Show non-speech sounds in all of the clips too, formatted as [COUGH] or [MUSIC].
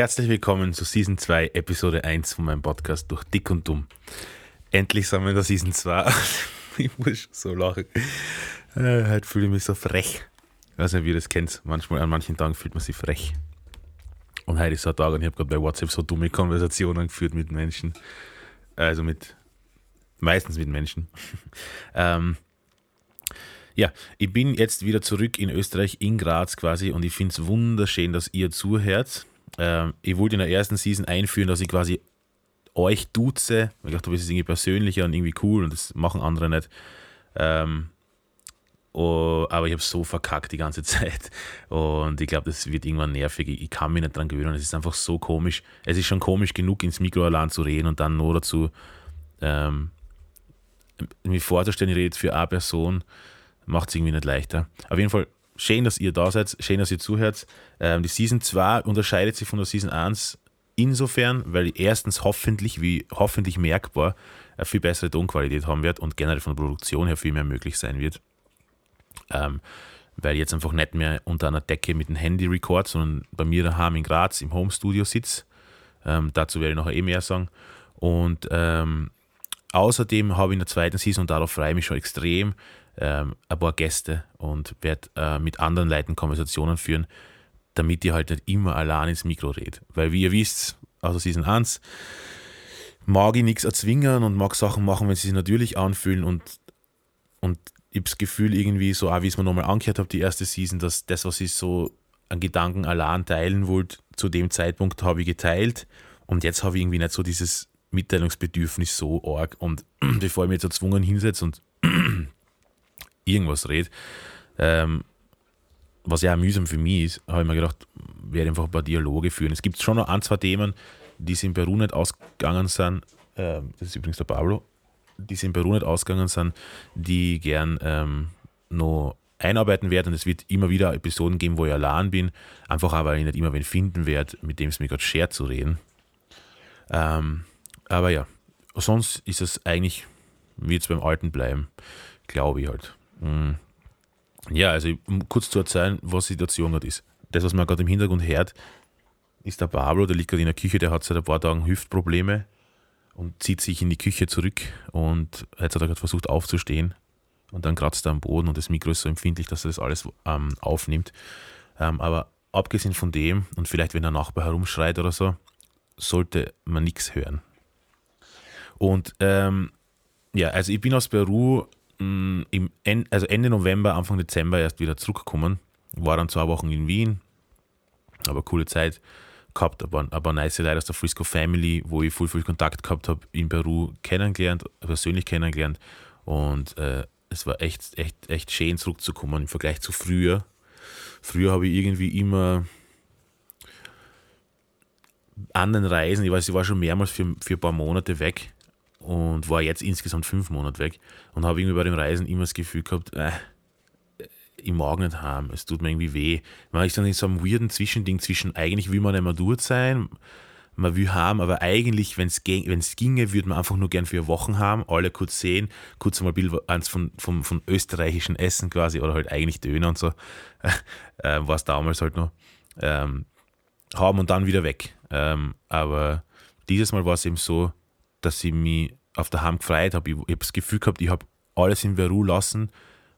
Herzlich willkommen zu Season 2, Episode 1 von meinem Podcast durch Dick und Dumm. Endlich sind wir in der Season 2. [LAUGHS] ich muss so lachen. Äh, heute fühle ich mich so frech. Ich weiß nicht, wie ihr das kennt. Manchmal, an manchen Tagen fühlt man sich frech. Und heute ist so ein Tag und ich habe gerade bei WhatsApp so dumme Konversationen geführt mit Menschen. Also mit, meistens mit Menschen. [LAUGHS] ähm, ja, ich bin jetzt wieder zurück in Österreich, in Graz quasi, und ich finde es wunderschön, dass ihr zuhört. Ähm, ich wollte in der ersten Season einführen, dass ich quasi euch duze. Ich dachte, das ist irgendwie persönlicher und irgendwie cool und das machen andere nicht. Ähm, oh, aber ich habe so verkackt die ganze [LAUGHS] Zeit und ich glaube, das wird irgendwann nervig. Ich kann mich nicht dran gewöhnen. Es ist einfach so komisch. Es ist schon komisch genug, ins Mikro allein zu reden und dann nur dazu ähm, mir vorzustellen, ich rede jetzt für eine Person, macht es irgendwie nicht leichter. Auf jeden Fall schön, dass ihr da seid, schön, dass ihr zuhört. Ähm, die Season 2 unterscheidet sich von der Season 1 insofern, weil ich erstens hoffentlich, wie hoffentlich merkbar, eine viel bessere Tonqualität haben wird und generell von der Produktion her viel mehr möglich sein wird. Ähm, weil ich jetzt einfach nicht mehr unter einer Decke mit dem Handy record, sondern bei mir daheim in Graz im Homestudio sitze. Ähm, dazu werde ich noch eh mehr sagen. Und ähm, außerdem habe ich in der zweiten Season, und darauf freue ich mich schon extrem, ähm, ein paar Gäste und werde äh, mit anderen Leuten Konversationen führen, damit ihr halt nicht immer allein ins Mikro redet. Weil wie ihr wisst, also Season 1, mag ich nichts erzwingen und mag Sachen machen, wenn sie sich natürlich anfühlen und, und ich habe das Gefühl irgendwie so, auch wie ich es mir nochmal angehört habe, die erste Season, dass das, was ich so an Gedanken allein teilen wollte, zu dem Zeitpunkt habe ich geteilt und jetzt habe ich irgendwie nicht so dieses Mitteilungsbedürfnis so arg und [CLEARS THROAT] bevor ich mich jetzt erzwungen hinsetze und [CLEARS THROAT] irgendwas rede, ähm, was ja mühsam für mich ist, habe ich mir gedacht, werde einfach ein paar Dialoge führen. Es gibt schon noch ein, zwei Themen, die es in Peru nicht ausgegangen sind. Ähm, das ist übrigens der Pablo, die es in Peru nicht ausgegangen sind, die gern ähm, noch einarbeiten werde. Und es wird immer wieder Episoden geben, wo ich allein bin. Einfach auch, weil ich nicht immer wen finden werde, mit dem es mir gerade schert zu reden. Ähm, aber ja, sonst ist es eigentlich, wird es beim Alten bleiben. Glaube ich halt. Mhm. Ja, also um kurz zu erzählen, was die Situation gerade ist. Das, was man gerade im Hintergrund hört, ist der Pablo, der liegt gerade in der Küche, der hat seit ein paar Tagen Hüftprobleme und zieht sich in die Küche zurück und jetzt hat er gerade versucht aufzustehen und dann kratzt er am Boden und das Mikro ist so empfindlich, dass er das alles ähm, aufnimmt. Ähm, aber abgesehen von dem und vielleicht wenn der Nachbar herumschreit oder so, sollte man nichts hören. Und ähm, ja, also ich bin aus Peru mh, im en also Ende November, Anfang Dezember erst wieder zurückgekommen. War dann zwei Wochen in Wien, aber coole Zeit gehabt, aber, aber nice Leute aus der Frisco Family, wo ich voll viel Kontakt gehabt habe in Peru kennengelernt, persönlich kennengelernt und äh, es war echt, echt, echt schön zurückzukommen im Vergleich zu früher. Früher habe ich irgendwie immer an den Reisen, ich weiß, ich war schon mehrmals für, für ein paar Monate weg und war jetzt insgesamt fünf Monate weg und habe irgendwie bei dem Reisen immer das Gefühl gehabt, äh, ich mag nicht haben, es tut mir irgendwie weh. Man ist dann in so einem weirden Zwischending zwischen, eigentlich will man nicht mehr dort sein, man will haben, aber eigentlich, wenn es ginge, würde man einfach nur gern vier Wochen haben, alle kurz sehen, kurz mal Bild eins von, von, von österreichischen Essen quasi oder halt eigentlich Döner und so, [LAUGHS] äh, war es damals halt noch, ähm, haben und dann wieder weg. Ähm, aber dieses Mal war es eben so, dass ich mich auf der Hand gefreut habe. Ich, ich habe das Gefühl gehabt, ich habe alles in Peru lassen,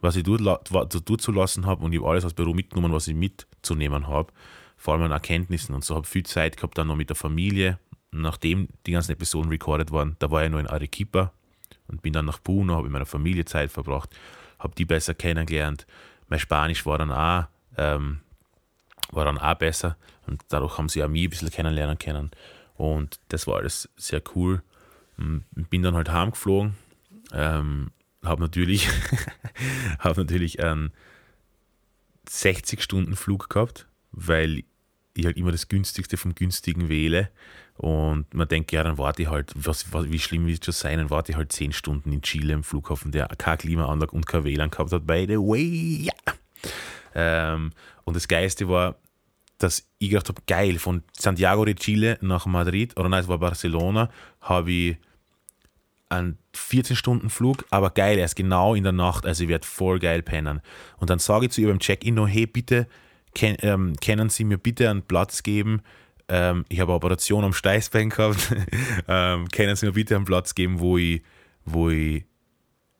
was ich dort, dort zu lassen habe und ich habe alles aus Peru mitgenommen, was ich mitzunehmen habe. Vor allem an Erkenntnissen und so. habe viel Zeit gehabt dann noch mit der Familie. Nachdem die ganzen Episoden recorded waren, da war ich noch in Arequipa und bin dann nach Puno, habe mit meiner Familie Zeit verbracht, habe die besser kennengelernt. Mein Spanisch war dann auch, ähm, war dann auch besser und dadurch haben sie auch mich ein bisschen kennenlernen können. Und das war alles sehr cool. Bin dann halt heimgeflogen, ähm, habe natürlich, [LAUGHS] hab natürlich einen 60-Stunden-Flug gehabt, weil ich halt immer das günstigste vom günstigen wähle. Und man denkt, ja, dann warte ich halt, was, was, wie schlimm wird es schon sein, dann warte ich halt 10 Stunden in Chile im Flughafen, der keine Klimaanlage und kein WLAN gehabt hat, by the way, ja. Ähm, und das Geiste war, dass ich gedacht habe, geil, von Santiago de Chile nach Madrid, oder nein, es war Barcelona, habe ich einen 14-Stunden-Flug, aber geil, er ist genau in der Nacht, also ich werde voll geil pennen. Und dann sage ich zu ihr beim Check-in noch, hey, bitte, ken, ähm, können Sie mir bitte einen Platz geben ähm, ich habe eine Operation am Steißbein gehabt, [LAUGHS] ähm, können Sie mir bitte einen Platz geben, wo ich, wo ich,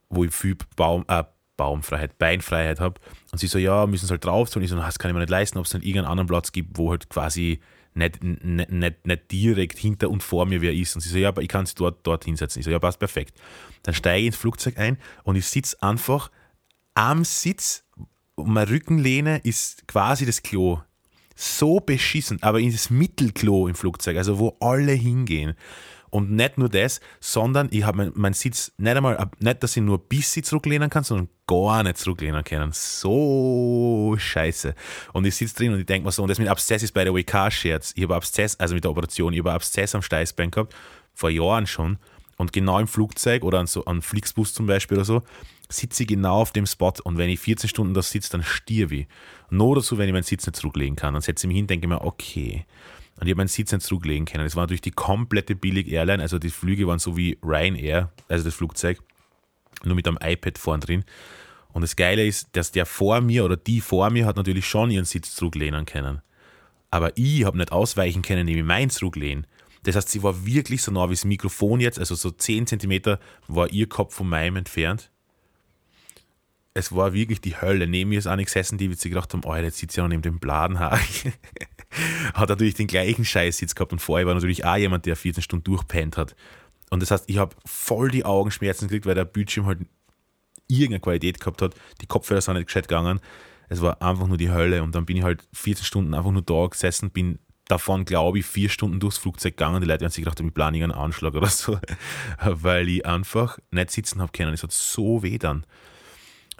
wo ich viel Baum, äh, Baumfreiheit, Beinfreiheit habe. Und sie so, ja, müssen sie halt drauf tun. Ich so, das kann ich mir nicht leisten, ob es dann irgendeinen anderen Platz gibt, wo halt quasi nicht, nicht, nicht, nicht direkt hinter und vor mir wer ist. Und sie so, ja, aber ich kann sie dort, dort hinsetzen. Ich so, ja, passt perfekt. Dann steige ich ins Flugzeug ein und ich sitze einfach am Sitz und meine Rückenlehne ist quasi das Klo. So beschissen, aber in das Mittelklo im Flugzeug, also wo alle hingehen. Und nicht nur das, sondern ich habe meinen mein Sitz nicht einmal, nicht, dass ich nur ein bisschen zurücklehnen kann, sondern gar nicht zurücklehnen können. So scheiße. Und ich sitze drin und ich denke mir so, und das mit Abszess ist bei der WK-Scherz. Ich habe Abszess, also mit der Operation, ich habe Abszess am Steißbein gehabt, vor Jahren schon. Und genau im Flugzeug oder an so an Flixbus zum Beispiel oder so, sitze ich genau auf dem Spot und wenn ich 14 Stunden da sitze, dann stirb ich. Nur dazu, wenn ich meinen Sitz nicht zurücklegen kann. Dann setze ich mich hin denke mir, okay, und ich habe meinen Sitz nicht zurücklegen können. Das war natürlich die komplette Billig-Airline, also die Flüge waren so wie Ryanair, also das Flugzeug, nur mit einem iPad vorn drin. Und das Geile ist, dass der vor mir oder die vor mir hat natürlich schon ihren Sitz zurücklehnen können. Aber ich habe nicht ausweichen können, indem ich meinen zurücklehnen. Das heißt, sie war wirklich so nah wie das Mikrofon jetzt, also so 10 cm war ihr Kopf von meinem entfernt es war wirklich die Hölle. Neben mir ist eine gesessen, die sich gedacht haben, oh, jetzt sitzt ja noch neben dem Bladenhaar. [LAUGHS] [LAUGHS] hat natürlich den gleichen Scheißsitz gehabt und vorher war natürlich auch jemand, der 14 Stunden durchpennt hat. Und das heißt, ich habe voll die Augenschmerzen gekriegt, weil der Bildschirm halt irgendeine Qualität gehabt hat. Die Kopfhörer sind nicht gescheit gegangen. Es war einfach nur die Hölle. Und dann bin ich halt 14 Stunden einfach nur da gesessen, bin davon, glaube ich, vier Stunden durchs Flugzeug gegangen. Die Leute haben sich gedacht, ich plane einen Anschlag oder so, [LAUGHS] weil ich einfach nicht sitzen habe können. Es hat so weh dann.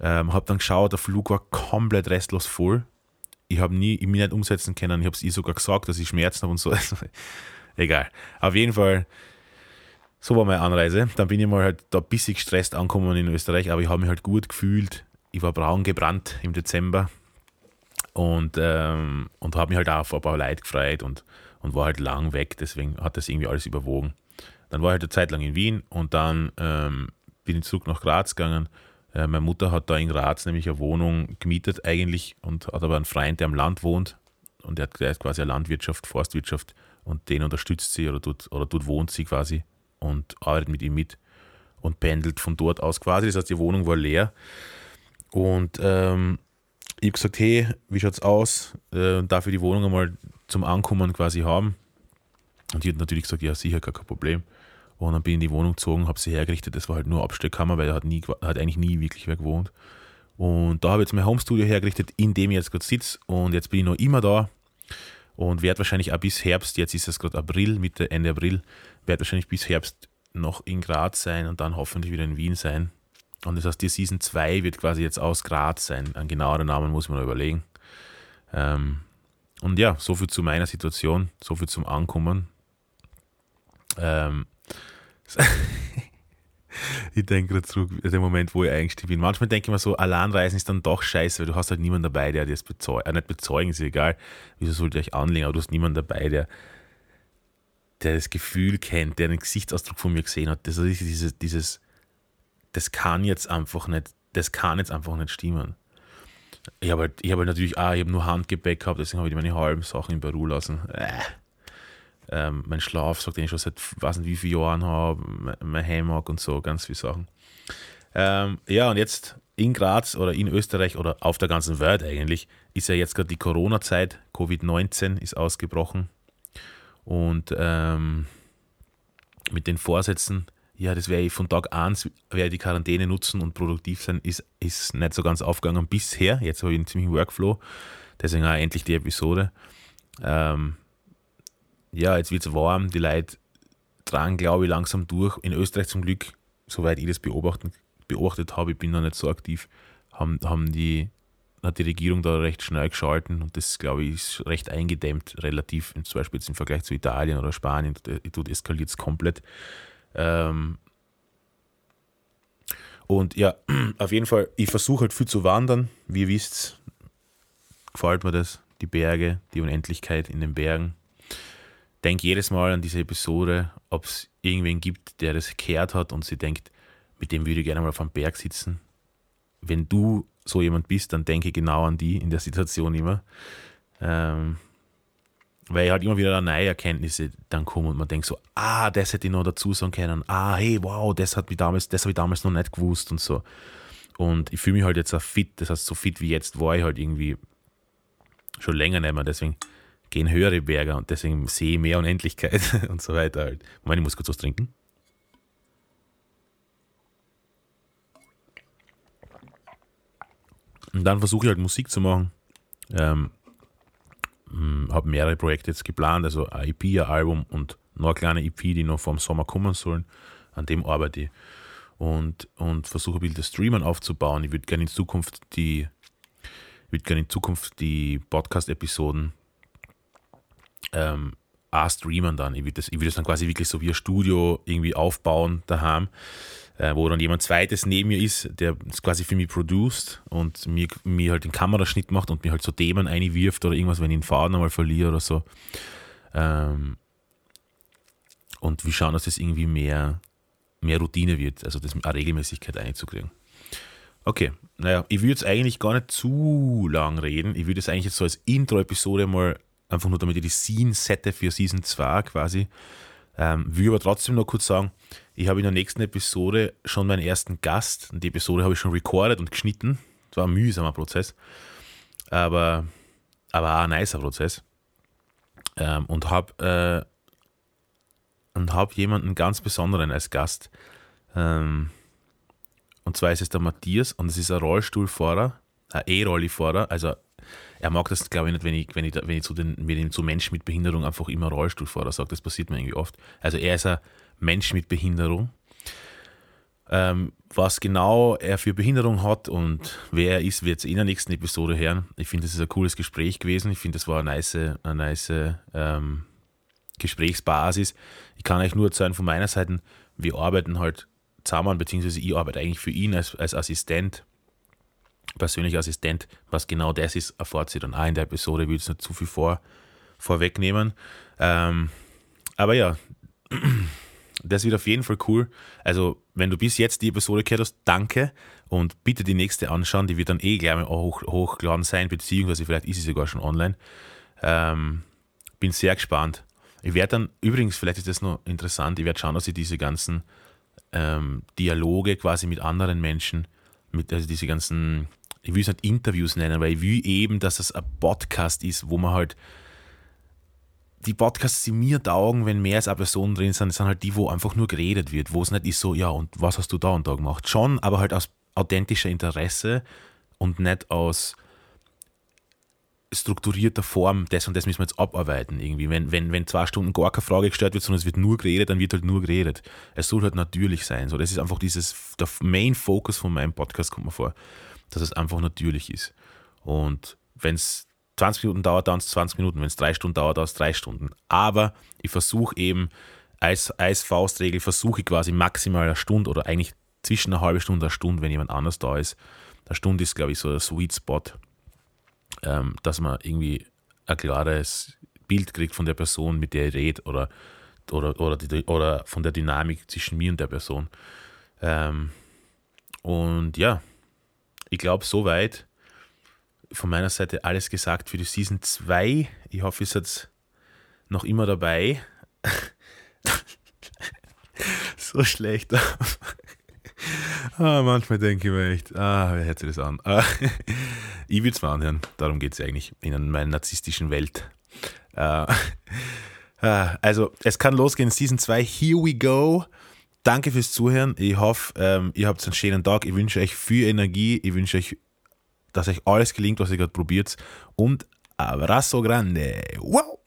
Ähm, habe dann geschaut, der Flug war komplett restlos voll. Ich habe nie, ich mich nicht umsetzen können. Ich habe es ihr sogar gesagt, dass ich Schmerzen habe und so. [LAUGHS] Egal. Auf jeden Fall, so war meine Anreise. Dann bin ich mal halt da ein bisschen gestresst angekommen in Österreich, aber ich habe mich halt gut gefühlt. Ich war braun gebrannt im Dezember und, ähm, und habe mich halt auch auf ein paar Leute gefreut und, und war halt lang weg. Deswegen hat das irgendwie alles überwogen. Dann war ich halt eine Zeit lang in Wien und dann ähm, bin ich zurück nach Graz gegangen äh, meine Mutter hat da in Graz nämlich eine Wohnung gemietet eigentlich und hat aber einen Freund, der am Land wohnt und der, ist quasi eine Landwirtschaft, Forstwirtschaft und den unterstützt sie oder dort, oder dort wohnt sie quasi und arbeitet mit ihm mit und pendelt von dort aus quasi. Das heißt, die Wohnung war leer und ähm, ich habe gesagt, hey, wie schaut es aus? Äh, darf ich die Wohnung einmal zum Ankommen quasi haben? Und die hat natürlich gesagt, ja, sicher, gar kein Problem. Und dann bin ich in die Wohnung gezogen, habe sie hergerichtet. Das war halt nur Abstellkammer, weil da hat, nie, hat eigentlich nie wirklich wer gewohnt. Und da habe ich jetzt mein Homestudio hergerichtet, in dem ich jetzt gerade sitze. Und jetzt bin ich noch immer da und werde wahrscheinlich auch bis Herbst, jetzt ist es gerade April, Mitte, Ende April, werde wahrscheinlich bis Herbst noch in Graz sein und dann hoffentlich wieder in Wien sein. Und das heißt, die Season 2 wird quasi jetzt aus Graz sein. Ein genauerer Namen muss man noch überlegen. Ähm, und ja, soviel zu meiner Situation, soviel zum Ankommen. Ähm, [LAUGHS] ich denke gerade zurück, der Moment, wo ich eingestiegen bin. Manchmal denke ich mir so, Alleinreisen ist dann doch scheiße, weil du hast halt niemanden dabei, der dir das bezeugt. Äh, nicht bezeugen, ist egal, wieso sollte ich euch anlegen, aber du hast niemanden dabei, der, der das Gefühl kennt, der den Gesichtsausdruck von mir gesehen hat. Das ist dieses, dieses, das kann jetzt einfach nicht, das kann jetzt einfach nicht stimmen. Ich habe halt, hab halt natürlich, ah, ich habe nur Handgepäck gehabt, deswegen habe ich meine halben Sachen in Peru lassen. Äh ähm, mein Schlafsack, den ich schon seit weiß nicht wie vielen Jahren habe, mein Hammock und so, ganz viele Sachen. Ähm, ja, und jetzt in Graz oder in Österreich oder auf der ganzen Welt eigentlich ist ja jetzt gerade die Corona-Zeit, Covid-19 ist ausgebrochen und ähm, mit den Vorsätzen, ja, das werde ich von Tag 1 werde die Quarantäne nutzen und produktiv sein, ist, ist nicht so ganz aufgegangen bisher. Jetzt habe ich einen ziemlichen Workflow, deswegen auch endlich die Episode. Ähm, ja, jetzt wird es warm, die Leute tragen, glaube ich, langsam durch. In Österreich zum Glück, soweit ich das beobachtet, beobachtet habe, ich bin da nicht so aktiv, haben, haben die, hat die Regierung da recht schnell geschalten und das, glaube ich, ist recht eingedämmt, relativ, zum Beispiel jetzt im Vergleich zu Italien oder Spanien, dort eskaliert es komplett. Ähm, und ja, [CLEARS THROAT] auf jeden Fall, ich versuche halt viel zu wandern. Wie ihr wisst, gefällt mir das. Die Berge, die Unendlichkeit in den Bergen denke jedes Mal an diese Episode, ob es irgendwen gibt, der das gehört hat und sie denkt, mit dem würde ich gerne mal auf einem Berg sitzen. Wenn du so jemand bist, dann denke genau an die in der Situation immer. Ähm, weil halt immer wieder neue Erkenntnisse dann kommen und man denkt so, ah, das hätte ich noch dazu sagen können, ah, hey, wow, das hat mich damals, das habe ich damals noch nicht gewusst und so. Und ich fühle mich halt jetzt auch fit, das heißt, so fit wie jetzt war ich halt irgendwie schon länger nicht mehr, deswegen gehen höhere Berge und deswegen sehe ich mehr Unendlichkeit [LAUGHS] und so weiter halt. Moment, ich muss kurz was trinken. Und dann versuche ich halt Musik zu machen. Ähm, hm, habe mehrere Projekte jetzt geplant, also ein EP, ein Album und noch eine kleine EP, die noch vor dem Sommer kommen sollen. An dem arbeite ich. Und, und versuche ein bisschen das Streamen aufzubauen. Ich würde gerne in Zukunft die, würde gerne in Zukunft die Podcast-Episoden ähm, auch streamen dann. Ich würde das, das dann quasi wirklich so wie ein Studio irgendwie aufbauen daheim äh, wo dann jemand zweites neben mir ist, der es quasi für mich produced und mir, mir halt den Kameraschnitt macht und mir halt so Themen einwirft oder irgendwas, wenn ich den Faden einmal verliere oder so. Ähm, und wir schauen, dass das irgendwie mehr, mehr Routine wird, also das eine Regelmäßigkeit einzukriegen. Okay, naja, ich würde jetzt eigentlich gar nicht zu lang reden. Ich würde es eigentlich jetzt so als Intro-Episode mal einfach nur, damit ich die Scene sette für Season 2 quasi. Ähm, will aber trotzdem noch kurz sagen, ich habe in der nächsten Episode schon meinen ersten Gast. Die Episode habe ich schon recorded und geschnitten. Das war ein mühsamer Prozess, aber, aber auch ein nicer Prozess. Ähm, und habe äh, hab jemanden ganz Besonderen als Gast. Ähm, und zwar ist es der Matthias und es ist ein Rollstuhlfahrer, ein E-Rolli-Fahrer, also er mag das, glaube ich, nicht, wenn ich, wenn ich, wenn ich zu, den, wenn ich zu Menschen mit Behinderung einfach immer Rollstuhlfahrer sage. Das passiert mir irgendwie oft. Also er ist ein Mensch mit Behinderung. Ähm, was genau er für Behinderung hat und wer er ist, wird es in der nächsten Episode hören. Ich finde, das ist ein cooles Gespräch gewesen. Ich finde, das war eine nice, eine nice ähm, Gesprächsbasis. Ich kann euch nur erzählen von meiner Seite, wir arbeiten halt zusammen, beziehungsweise ich arbeite eigentlich für ihn als, als Assistent persönlicher Assistent. Was genau das ist, erfahrt sie dann auch in der Episode. Ich will jetzt nicht zu viel vor, vorwegnehmen. Ähm, aber ja, [CLEARS THROAT] das wird auf jeden Fall cool. Also, wenn du bis jetzt die Episode gehört hast, danke und bitte die nächste anschauen. Die wird dann eh gleich mal hoch, hochgeladen sein, beziehungsweise vielleicht ist sie sogar schon online. Ähm, bin sehr gespannt. Ich werde dann, übrigens, vielleicht ist das noch interessant, ich werde schauen, dass ich diese ganzen ähm, Dialoge quasi mit anderen Menschen, mit also diese ganzen ich will es nicht Interviews nennen, weil ich will eben, dass es ein Podcast ist, wo man halt die Podcasts, die mir taugen, wenn mehr als eine Person drin sind, sind halt die, wo einfach nur geredet wird, wo es nicht ist so, ja, und was hast du da und da gemacht? Schon, aber halt aus authentischer Interesse und nicht aus strukturierter Form, das und das müssen wir jetzt abarbeiten irgendwie. Wenn, wenn, wenn zwei Stunden gar keine Frage gestellt wird, sondern es wird nur geredet, dann wird halt nur geredet. Es soll halt natürlich sein. So, das ist einfach dieses, der Main Focus von meinem Podcast, kommt mir vor dass es einfach natürlich ist. Und wenn es 20 Minuten dauert, dauert es 20 Minuten. Wenn es drei Stunden dauert, dauert es drei Stunden. Aber ich versuche eben, als, als Faustregel versuche ich quasi maximal eine Stunde oder eigentlich zwischen einer halben Stunde und einer Stunde, wenn jemand anders da ist. Eine Stunde ist, glaube ich, so der Sweet Spot, ähm, dass man irgendwie ein klares Bild kriegt von der Person, mit der ich rede oder, oder, oder, die, oder von der Dynamik zwischen mir und der Person. Ähm, und ja, ich glaube, soweit von meiner Seite alles gesagt für die Season 2. Ich hoffe, ihr seid noch immer dabei. [LAUGHS] so schlecht. [LAUGHS] ah, manchmal denke ich mir echt, ah, wer hätte das an? Ah, [LAUGHS] ich will es mal anhören, darum geht es eigentlich in meiner narzisstischen Welt. Ah, ah, also, es kann losgehen, Season 2, here we go. Danke fürs Zuhören. Ich hoffe, ähm, ihr habt einen schönen Tag. Ich wünsche euch viel Energie. Ich wünsche euch, dass euch alles gelingt, was ihr gerade probiert. Und abrazo grande. Wow!